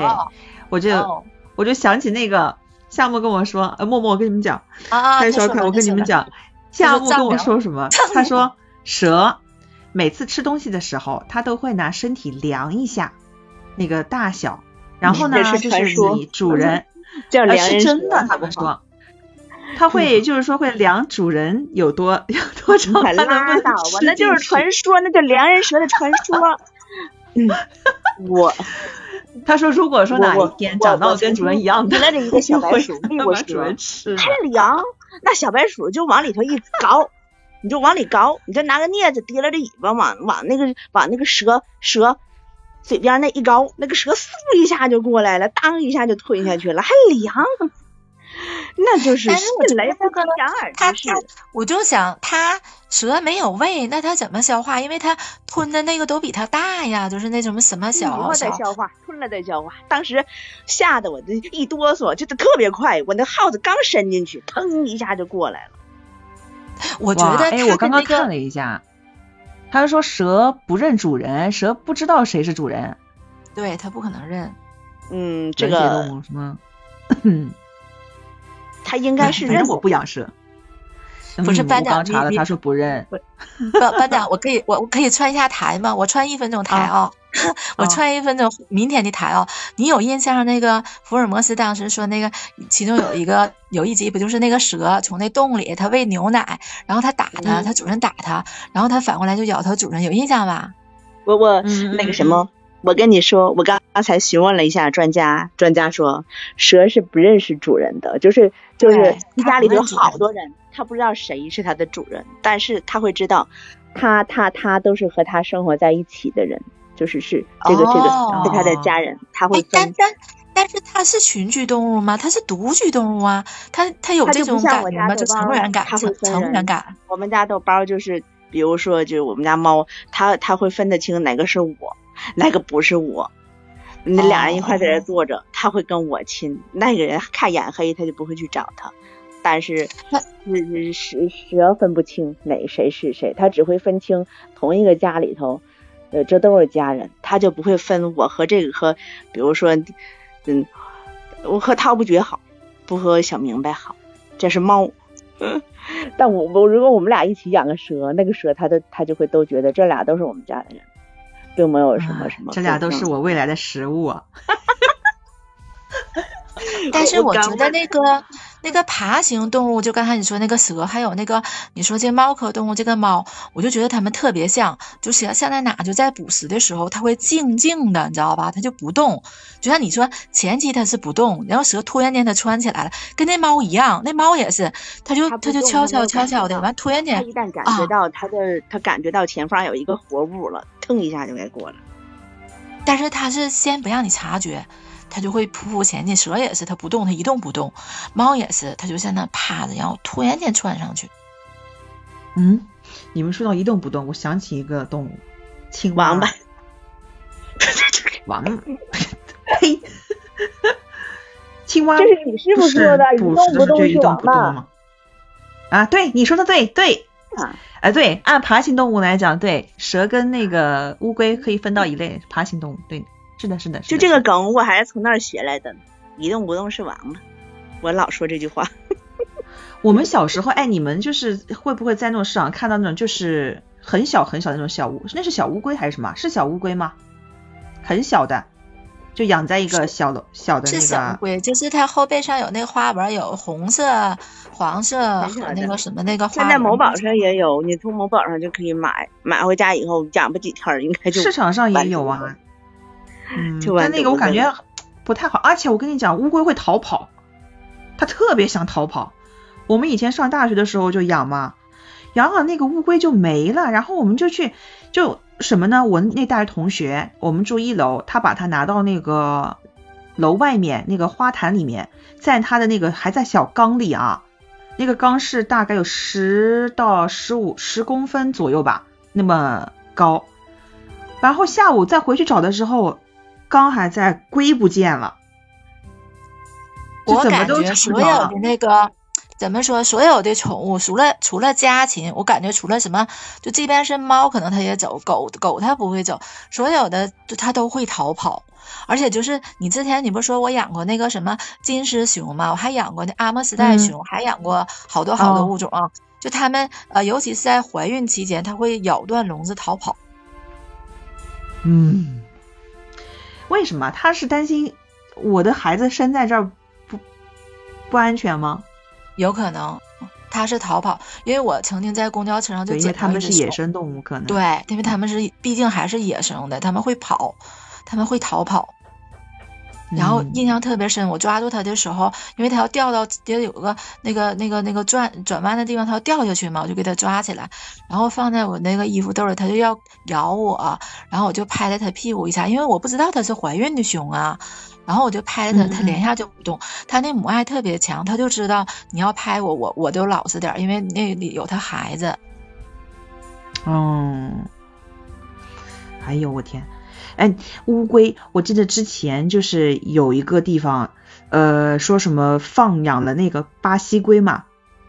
对，我就我就想起那个夏沫跟我说，呃，默默我跟你们讲，啊，开小凯，我跟你们讲，夏沫跟我说什么？他说蛇每次吃东西的时候，他都会拿身体量一下那个大小，然后呢，就是你主人 叫量是真的，他们说。他会就是说会量主人有多有多长，他能不能吧？那就是传说，那叫良人蛇的传说。嗯，我他说如果说哪一天长到跟主人一样的，那着一个小白鼠，我主人吃，太凉，那小白鼠就往里头一搞，你就往里搞，你再拿个镊子提拉着尾巴往往那个往那个蛇蛇嘴边那一搞，那个蛇嗖一下就过来了，当一下就吞下去了，还凉。那就是来不及两耳他他，我就想，它蛇没有胃，那它怎么消化？因为它吞的那个都比它大呀，就是那什么什么小。吞再消化，吞了再消化。当时吓得我这一哆嗦，就是特别快，我那耗子刚伸进去，腾一下就过来了。我觉得，哎，我刚刚看了一下，他说蛇不认主人，蛇不知道谁是主人，对，它不可能认。嗯，这个什么？他应该 是认我不养蛇，不是班长查了，他说不认。班班长，我可以我我可以串一下台吗？我串一分钟台啊，我串一分钟明天的台啊。你有印象那个福尔摩斯当时说那个其中有一个有一集不就是那个蛇从那洞里它喂牛奶，然后它打它，它主人打它，然后它反过来就咬它主人，有印象吧？我我那个什么。我跟你说，我刚刚才询问了一下专家，专家说蛇是不认识主人的，就是就是家里头有好多人，他不知道谁是他的主人，但是他会知道，他他他都是和他生活在一起的人，就是是这个这个是他的家人，他会分。但但但是它是群居动物吗？它是独居动物啊？它它有这种感觉吗？就成员感，成员感。我们家豆包就是，比如说就是我们家猫，它它会分得清哪个是我。那个不是我，那俩人一块在这坐着，他会跟我亲。那个人看眼黑，他就不会去找他。但是，是是蛇分不清哪谁是谁，他只会分清同一个家里头，呃，这都是家人，他就不会分我和这个和，比如说，嗯，我和涛不觉好，不和小明白好，这是猫。但我我如果我们俩一起养个蛇，那个蛇他都他就会都觉得这俩都是我们家的人。并没有什么什么，这俩都是我未来的食物。但是我觉得那个那个爬行动物，就刚才你说那个蛇，还有那个你说这猫科动物这个猫，我就觉得它们特别像，就像像在哪就在捕食的时候，它会静静的，你知道吧？它就不动。就像你说前期它是不动，然后蛇突然间它窜起来了，跟那猫一样，那猫也是，它就它就悄悄悄悄的，完突然间，它一旦感觉到它的它感觉到前方有一个活物了，腾一下就该过了。但是它是先不让你察觉。它就会匍匐前进，蛇也是，它不动，它一动不动；猫也是，它就在那趴着，然后突然间窜上去。嗯，你们说到一动不动，我想起一个动物，青蛙。王八。王。呸！青蛙。这是你师傅说的，一动不动是王八。啊，对，你说的对，对。啊。哎，对，按爬行动物来讲，对，蛇跟那个乌龟可以分到一类爬行动物，对。是的，是的，就这个梗，我还是从那儿学来的。一动不动是王八，我老说这句话。我们小时候，哎，你们就是会不会在那种市场看到那种就是很小很小的那种小乌，那是小乌龟还是什么？是小乌龟吗？很小的，就养在一个小的小的那个。是小乌龟，就是它后背上有那个花纹，有红色、黄色和那个什么那个。现在某宝上也有，你从某宝上就可以买，买回家以后养不几天，应该就。市场上也有啊。嗯，但那个我感觉不太好，而且我跟你讲，乌龟会逃跑，它特别想逃跑。我们以前上大学的时候就养嘛，养了那个乌龟就没了，然后我们就去就什么呢？我那大学同学，我们住一楼，他把它拿到那个楼外面那个花坛里面，在他的那个还在小缸里啊，那个缸是大概有十到十五十公分左右吧，那么高。然后下午再回去找的时候。缸还在，龟不见了。我感觉所有的那个怎么说？所有的宠物，除了除了家禽，我感觉除了什么，就即便是猫，可能它也走；狗狗它不会走。所有的它都会逃跑。而且就是你之前你不说我养过那个什么金丝熊吗？我还养过那阿姆斯特熊，还养过好多好多物种啊。就它们呃，尤其是在怀孕期间，它会咬断笼子逃跑。嗯，为什么？他是担心我的孩子生在这儿不不安全吗？有可能，他是逃跑，因为我曾经在公交车上就捡到一只是野生动物，可能对，因为他们是毕竟还是野生的，他们会跑，他们会逃跑。然后印象特别深，我抓住它的时候，因为它要掉到也有个那个那个那个转转弯的地方，它要掉下去嘛，我就给它抓起来，然后放在我那个衣服兜里，它就要咬我，然后我就拍了它屁股一下，因为我不知道它是怀孕的熊啊，然后我就拍了它，它连下就不动，它那母爱特别强，它就知道你要拍我，我我就老实点，因为那里有它孩子。嗯，哎呦我天！哎，乌龟，我记得之前就是有一个地方，呃，说什么放养了那个巴西龟嘛，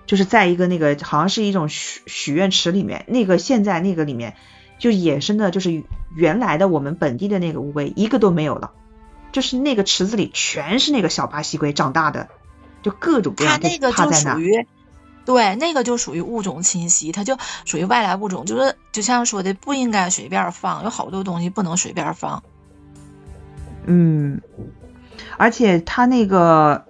就是在一个那个好像是一种许许愿池里面，那个现在那个里面就野生的，就是原来的我们本地的那个乌龟一个都没有了，就是那个池子里全是那个小巴西龟长大的，就各种各样的趴在那。对，那个就属于物种侵袭，它就属于外来物种，就是就像说的，不应该随便放，有好多东西不能随便放。嗯，而且它那个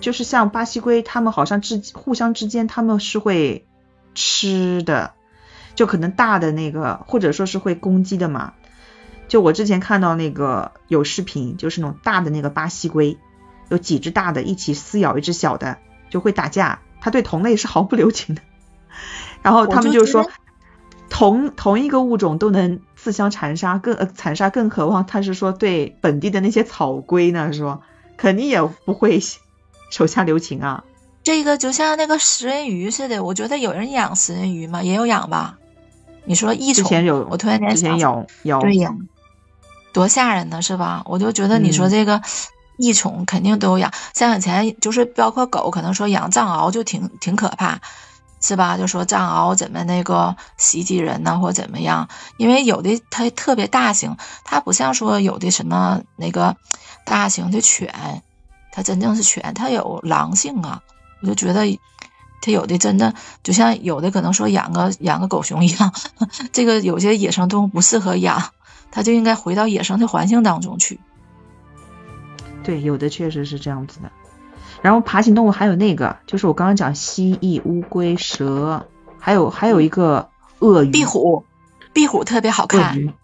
就是像巴西龟，它们好像之互相之间他们是会吃的，就可能大的那个或者说是会攻击的嘛。就我之前看到那个有视频，就是那种大的那个巴西龟，有几只大的一起撕咬一只小的，就会打架。他对同类是毫不留情的，然后他们就说，同同一个物种都能自相残杀，更呃残杀，更何况他是说对本地的那些草龟呢？说肯定也不会手下留情啊。这个就像那个食人鱼似的，我觉得有人养食人鱼吗？也有养吧？你说异虫，之前有，我突然间想，有有，对呀，多吓人呢，是吧？我就觉得你说这个。异宠肯定都养，像以前就是包括狗，可能说养藏獒就挺挺可怕，是吧？就说藏獒怎么那个袭击人呢，或怎么样？因为有的它特别大型，它不像说有的什么那个大型的犬，它真正是犬，它有狼性啊。我就觉得它有的真的就像有的可能说养个养个狗熊一样，这个有些野生动物不适合养，它就应该回到野生的环境当中去。对，有的确实是这样子的。然后爬行动物还有那个，就是我刚刚讲蜥蜴、乌龟、蛇，还有还有一个鳄鱼、壁虎。壁虎特别好看。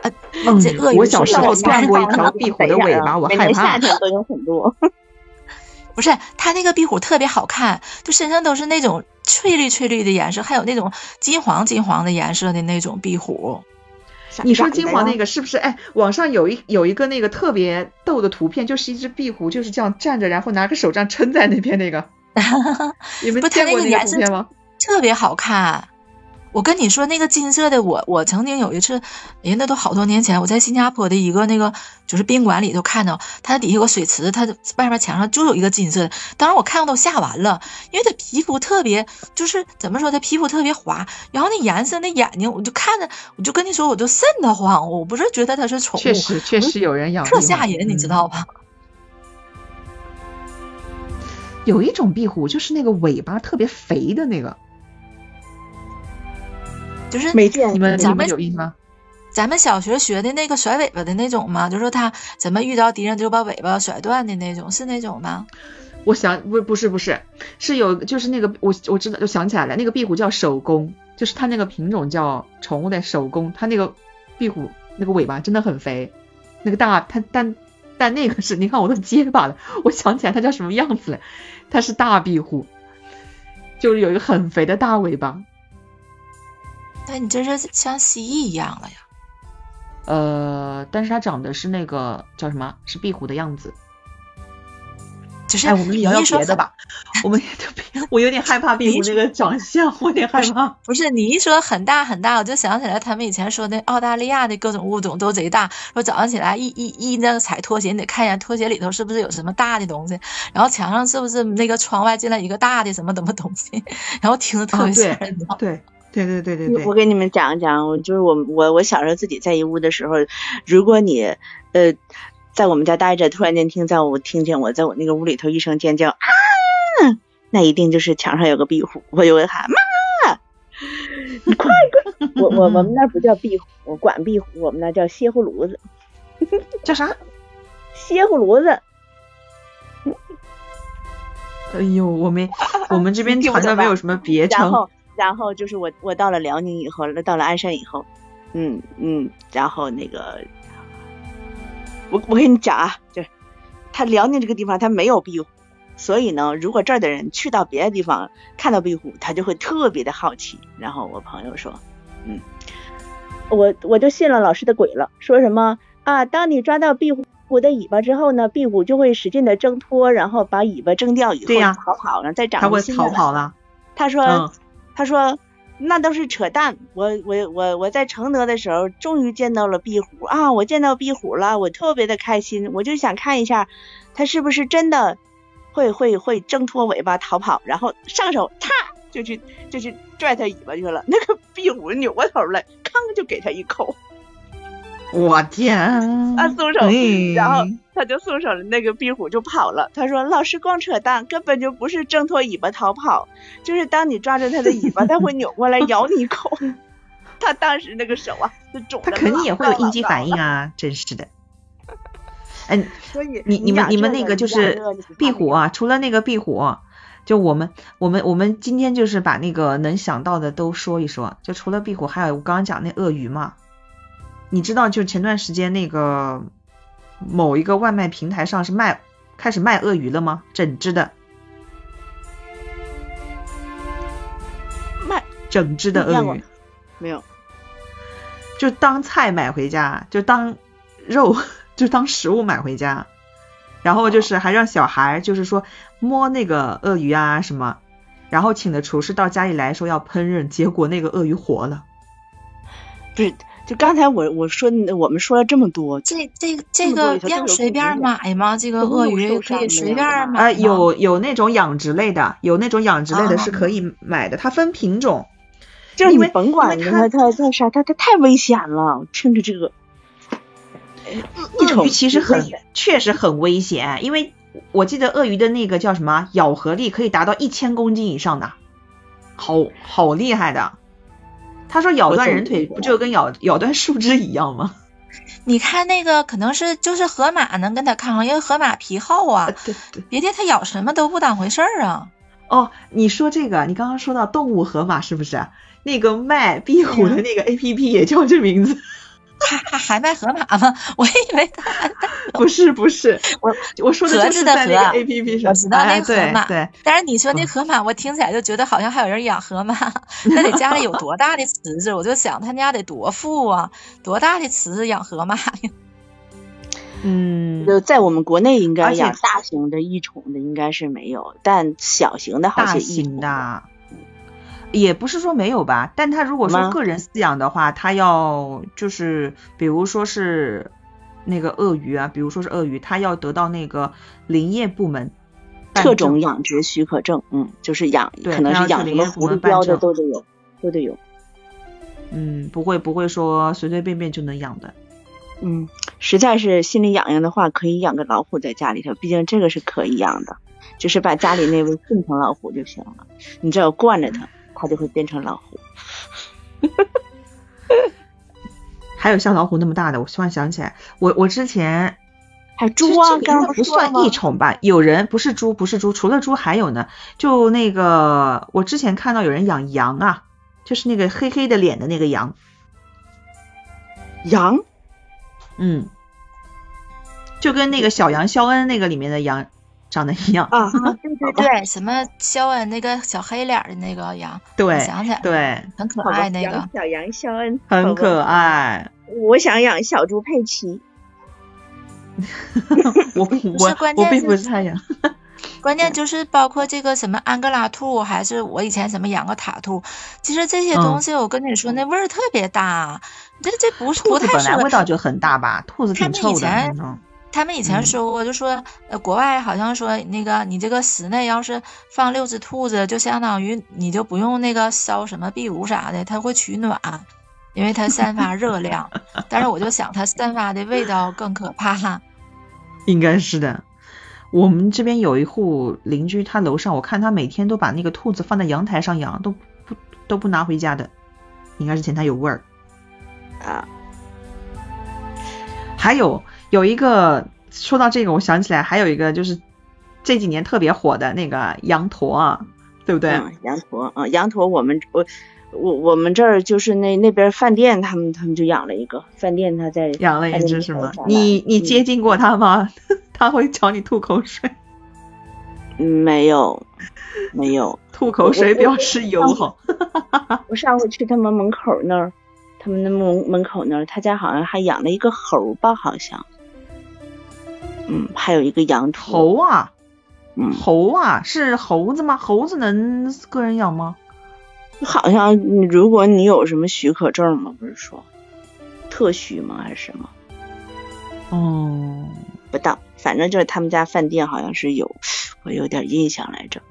呃，这鳄鱼。我小时候断过一条壁虎的尾巴，我害怕。夏天都有很多。不是，它那个壁虎特别好看，就身上都是那种翠绿翠绿的颜色，还有那种金黄金黄的颜色的那种壁虎。你说金黄那个是不是？哎，网上有一有一个那个特别逗的图片，就是一只壁虎就是这样站着，然后拿个手杖撑在那边那个。你们见过那个图片吗？特别好看。我跟你说，那个金色的，我我曾经有一次，哎，那都好多年前，我在新加坡的一个那个就是宾馆里头看到，它底下有个水池，它外面墙上就有一个金色的，当时我看到都吓完了，因为它皮肤特别，就是怎么说，它皮肤特别滑，然后那颜色，那眼睛，我就看着，我就跟你说，我就瘆得慌，我不是觉得它是宠物，确实确实有人养，特吓人，你知道吧？有一种壁虎，就是那个尾巴特别肥的那个。就是没见你们咱们有印吗？咱们小学学的那个甩尾巴的那种吗？就是他怎么遇到敌人就把尾巴甩断的那种，是那种吗？我想不不是不是，是有就是那个我我知道就想起来了，那个壁虎叫手工，就是它那个品种叫宠物的手工，它那个壁虎那个尾巴真的很肥，那个大它但但那个是你看我都结巴了，我想起来它叫什么样子了，它是大壁虎，就是有一个很肥的大尾巴。那你这是像蜥蜴一样了呀？呃，但是它长的是那个叫什么？是壁虎的样子。就是哎，我们聊聊别的吧。我们我有点害怕壁虎那个长相，我有点害怕。不是你一说很大很大，我就想起来他们以前说那澳大利亚的各种物种都贼大。说早上起来一一一那个踩拖鞋，你得看一眼拖鞋里头是不是有什么大的东西，然后墙上是不是那个窗外进来一个大的什么什么东西，然后听着特别吓人。对对对对对对对。我给你们讲一讲，就是我我我小时候自己在一屋的时候，如果你呃在我们家待着，突然间听在我听见我在我那个屋里头一声尖叫啊！那一定就是墙上有个壁虎，我就会喊妈，你快快！我我我们那不叫壁虎，我管壁虎，我们那叫歇呼炉子，叫啥？歇呼炉子。哎呦，我们，我们这边好像没有什么别称。然后，然后就是我我到了辽宁以后，到了鞍山以后，嗯嗯，然后那个，我我跟你讲啊，就是他辽宁这个地方他没有壁虎。所以呢，如果这儿的人去到别的地方看到壁虎，他就会特别的好奇。然后我朋友说，嗯，我我就信了老师的鬼了，说什么啊？当你抓到壁虎的尾巴之后呢，壁虎就会使劲的挣脱，然后把尾巴挣掉以后逃跑，然后再长它会逃跑了。他说，他说那都是扯淡。我我我我在承德的时候，终于见到了壁虎啊！我见到壁虎了，我特别的开心，我就想看一下它是不是真的。会会会挣脱尾巴逃跑，然后上手，嚓就去就去拽它尾巴去了。那个壁虎扭过头来，吭就给他一口。我天！啊，松手，然后他就松手了，那个壁虎就跑了。他说：“老师光扯淡，根本就不是挣脱尾巴逃跑，就是当你抓着它的尾巴，它会扭过来咬你一口。”他当时那个手啊，就肿。他肯定也会有应激反应啊！真是的。哎，所以你你们你们那个就是壁虎啊，除了那个壁虎，就我们我们我们今天就是把那个能想到的都说一说。就除了壁虎，还有我刚刚讲那鳄鱼嘛。你知道，就前段时间那个某一个外卖平台上是卖开始卖鳄鱼了吗？整只的，卖整只的鳄鱼，没有，就当菜买回家，就当肉。就当食物买回家，然后就是还让小孩就是说摸那个鳄鱼啊什么，然后请的厨师到家里来说要烹饪，结果那个鳄鱼活了。不是，就刚才我我说我们说了这么多，这这这个要随便买吗？这个鳄鱼可以随便买啊？有有那种养殖类的，有那种养殖类的是可以买的，它分品种。就是你甭管它它它啥，它它太危险了，听着这个。鳄鱼其实很，确实很危险，因为我记得鳄鱼的那个叫什么咬合力可以达到一千公斤以上的，好好厉害的。他说咬断人腿不就跟咬咬断树枝一样吗？你看那个可能是就是河马能跟它抗衡，因为河马皮厚啊。对对，别的它咬什么都不当回事儿啊。哦，你说这个，你刚刚说到动物河马是不是？那个卖壁虎的那个 A P P 也叫这名字。还还还卖河马吗？我以为他不是不是，我我说的就是在那个 A P P 上，我知道那河马。对，但是你说那河马，我听起来就觉得好像还有人养河马，那得家里有多大的池子？我就想他家得多富啊，多大的池子养河马呀？嗯，在我们国内应该养大型的异宠的应该是没有，但小型的好些异宠的。也不是说没有吧，但他如果说个人饲养的话，他要就是比如说是那个鳄鱼啊，比如说是鳄鱼，他要得到那个林业部门特种养殖许可证，嗯，就是养可能是养什么狐狸标的都得有，都得有。嗯，不会不会说随随便便就能养的。嗯，实在是心里痒痒的话，可以养个老虎在家里头，毕竟这个是可以养的，就是把家里那位训成老虎就行了，你只要惯着它。它就会变成老虎，还有像老虎那么大的，我突然想起来，我我之前还猪啊，刚不算异宠吧？有人不是猪，不是猪，除了猪还有呢。就那个，我之前看到有人养羊啊，就是那个黑黑的脸的那个羊，羊，嗯，就跟那个小羊肖恩那个里面的羊。长得一样啊，对对对，什么肖恩那个小黑脸的那个羊，对，想起来，对，很可爱那个小羊肖恩，很可爱。我想养小猪佩奇，我我我并不是太养。关键就是包括这个什么安哥拉兔，还是我以前什么养个塔兔，其实这些东西我跟你说，那味儿特别大。这这不是不太本来味道就很大吧？兔子挺臭的。他们以前说过，就说呃，国外好像说那个你这个室内要是放六只兔子，就相当于你就不用那个烧什么壁炉啥的，它会取暖，因为它散发热量。但是我就想，它散发的味道更可怕。应该是的。我们这边有一户邻居，他楼上我看他每天都把那个兔子放在阳台上养，都不都不拿回家的，应该是嫌它有味儿。啊。还有有一个说到这个，我想起来还有一个就是这几年特别火的那个羊驼啊，对不对？羊驼啊，羊驼，我们我我我们这儿就是那那边饭店，他们他们就养了一个饭店，他在养了一只是吗？你你接近过它吗？他会朝你吐口水？没有，没有 吐口水表示友好。我上回去他们门口那儿，他们那门门口那儿，他家好像还养了一个猴吧，好像。嗯，还有一个羊猴啊。嗯，猴啊，是猴子吗？猴子能个人养吗？好像如果你有什么许可证吗？不是说特许吗？还是什么？哦。不到，反正就是他们家饭店好像是有，我有点印象来着。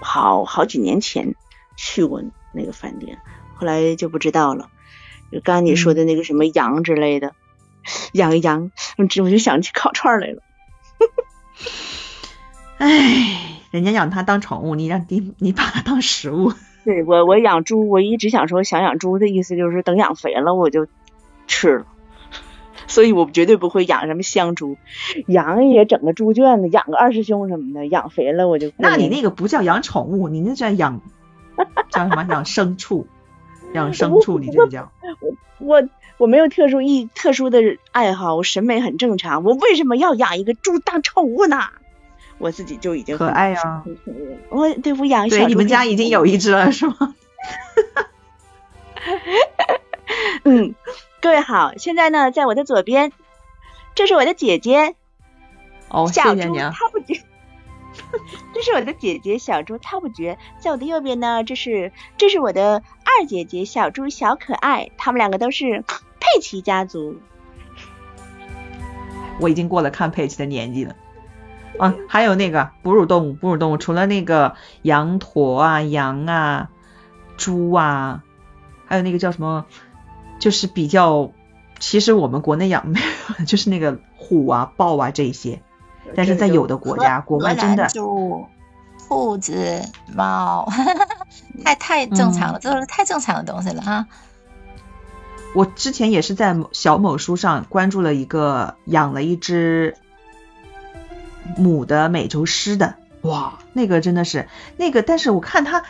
好好几年前去过那个饭店，后来就不知道了。就刚刚你说的那个什么羊之类的，养羊，我就想起烤串来了。哎，人家养它当宠物，你让你你把它当食物。对我我养猪，我一直想说想养猪的意思就是等养肥了我就吃了。所以我绝对不会养什么香猪，羊也整个猪圈子，养个二师兄什么的，养肥了我就。那你那个不叫养宠物，你那叫养，叫什么？养牲畜，养牲畜，你这叫。我我我没有特殊意特殊的爱好，我审美很正常。我为什么要养一个猪当宠物呢？我自己就已经可爱呀。我对我养小对，你们家已经有一只了是吗？嗯。各位好，现在呢，在我的左边，这是我的姐姐，哦，小猪她不觉，这是我的姐姐小猪她不觉，在我的右边呢，这是这是我的二姐姐小猪小可爱，他们两个都是 佩奇家族。我已经过了看佩奇的年纪了，啊，还有那个哺乳动物，哺乳动物除了那个羊驼啊、羊啊、猪啊，还有那个叫什么？就是比较，其实我们国内养没有，就是那个虎啊、豹啊这些，但是在有的国家，国外真的猪、兔子、猫，太太正常了，这都是太正常的东西了哈。我之前也是在小某书上关注了一个养了一只母的美洲狮的，哇，那个真的是那个，但是我看它。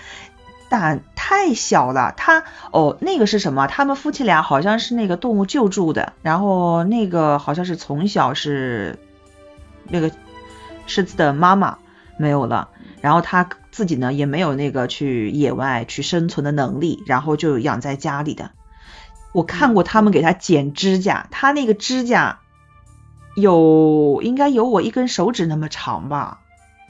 胆太小了，它哦，那个是什么？他们夫妻俩好像是那个动物救助的，然后那个好像是从小是那个狮子的妈妈没有了，然后他自己呢也没有那个去野外去生存的能力，然后就养在家里的。我看过他们给他剪指甲，他那个指甲有应该有我一根手指那么长吧？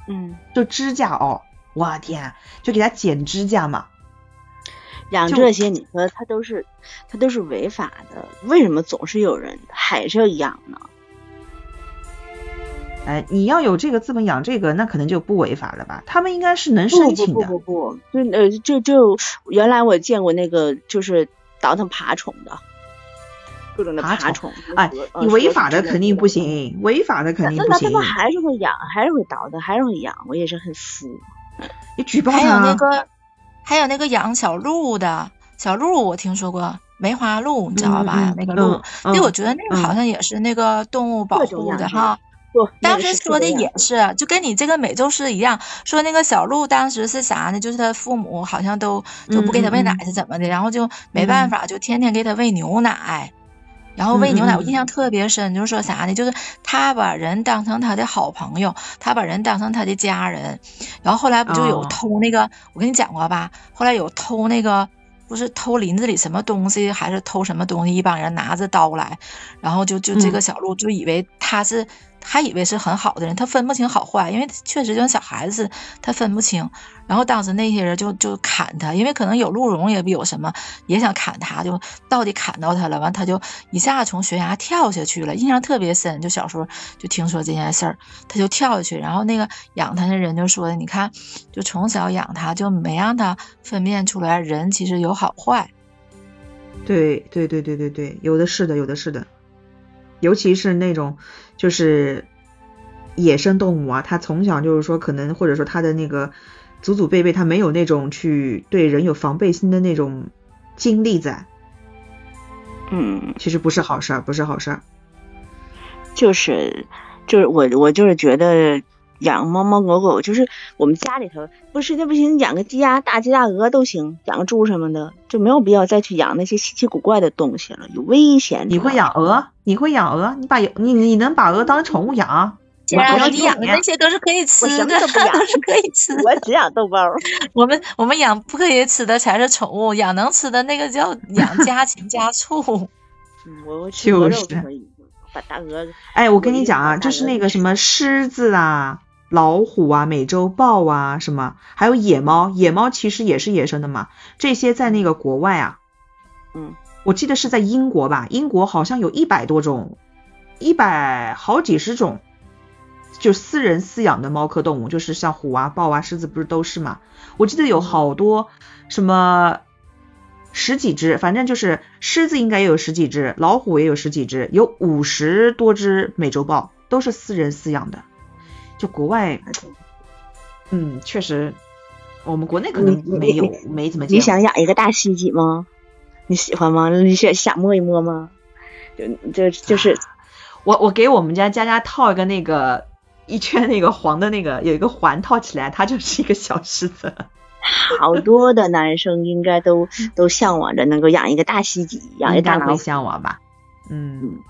嗯，就指甲哦。我天，就给他剪指甲嘛？养这些，你说他都是他都是违法的，为什么总是有人还是要养呢？哎，你要有这个资本养这个，那可能就不违法了吧？他们应该是能申请的。不不不不，就呃就就原来我见过那个就是倒腾爬虫的，各种的爬虫。哎，你违法的肯定不行，违法的肯定不行。那他们还是会养，还是会倒腾，还是会养，我也是很服。你举报他。还有那个，还有那个养小鹿的，小鹿我听说过，梅花鹿你知道吧？那个鹿，那我觉得那个好像也是那个动物保护的哈。当时说的也是，就跟你这个美洲狮一样，说那个小鹿当时是啥呢？就是他父母好像都就不给他喂奶是怎么的，然后就没办法，就天天给他喂牛奶。然后喂牛奶，我印象特别深，就是说啥呢？就是他把人当成他的好朋友，他把人当成他的家人。然后后来不就有偷那个，我跟你讲过吧？后来有偷那个，不是偷林子里什么东西，还是偷什么东西？一帮人拿着刀来，然后就就这个小鹿就以为他是还以为是很好的人，他分不清好坏，因为确实就像小孩子，他分不清。然后当时那些人就就砍他，因为可能有鹿茸也有什么，也想砍他，就到底砍到他了，完他就一下从悬崖跳下去了，印象特别深。就小时候就听说这件事儿，他就跳下去，然后那个养他的人就说：“你看，就从小养他，就没让他分辨出来人其实有好坏。”对对对对对对，有的是的，有的是的，尤其是那种就是野生动物啊，它从小就是说可能或者说它的那个祖祖辈辈它没有那种去对人有防备心的那种经历在，嗯，其实不是好事儿，不是好事儿，就是就是我我就是觉得。养猫猫狗狗就是我们家里头不实在不行，养个鸡鸭大鸡大鹅都行，养个猪什么的就没有必要再去养那些稀奇古怪的东西了，有危险。你会养鹅？你会养鹅？你把你你能把鹅当宠物养？你养的那些都是可以吃的，都是可以吃。我只养豆包。我们我们养不可以吃的才是宠物，养能吃的那个叫 养家禽家畜。我吃鹅肉可以，把大鹅。哎，我跟你讲啊，就是那个什么狮子啊。老虎啊，美洲豹啊，什么，还有野猫，野猫其实也是野生的嘛。这些在那个国外啊，嗯，我记得是在英国吧，英国好像有一百多种，一百好几十种，就私人饲养的猫科动物，就是像虎啊、豹啊、狮子，不是都是嘛？我记得有好多什么十几只，反正就是狮子应该也有十几只，老虎也有十几只，有五十多只美洲豹，都是私人饲养的。就国外，嗯，确实，我们国内可能没有，没怎么见。你想养一个大蜥蜴吗？你喜欢吗？你想想摸一摸吗？就就就是，我我给我们家佳佳套一个那个一圈那个黄的那个有一个环套起来，它就是一个小狮子。好多的男生应该都都向往着能够养一个大蜥蜴，养一个大老虎。向往吧？嗯。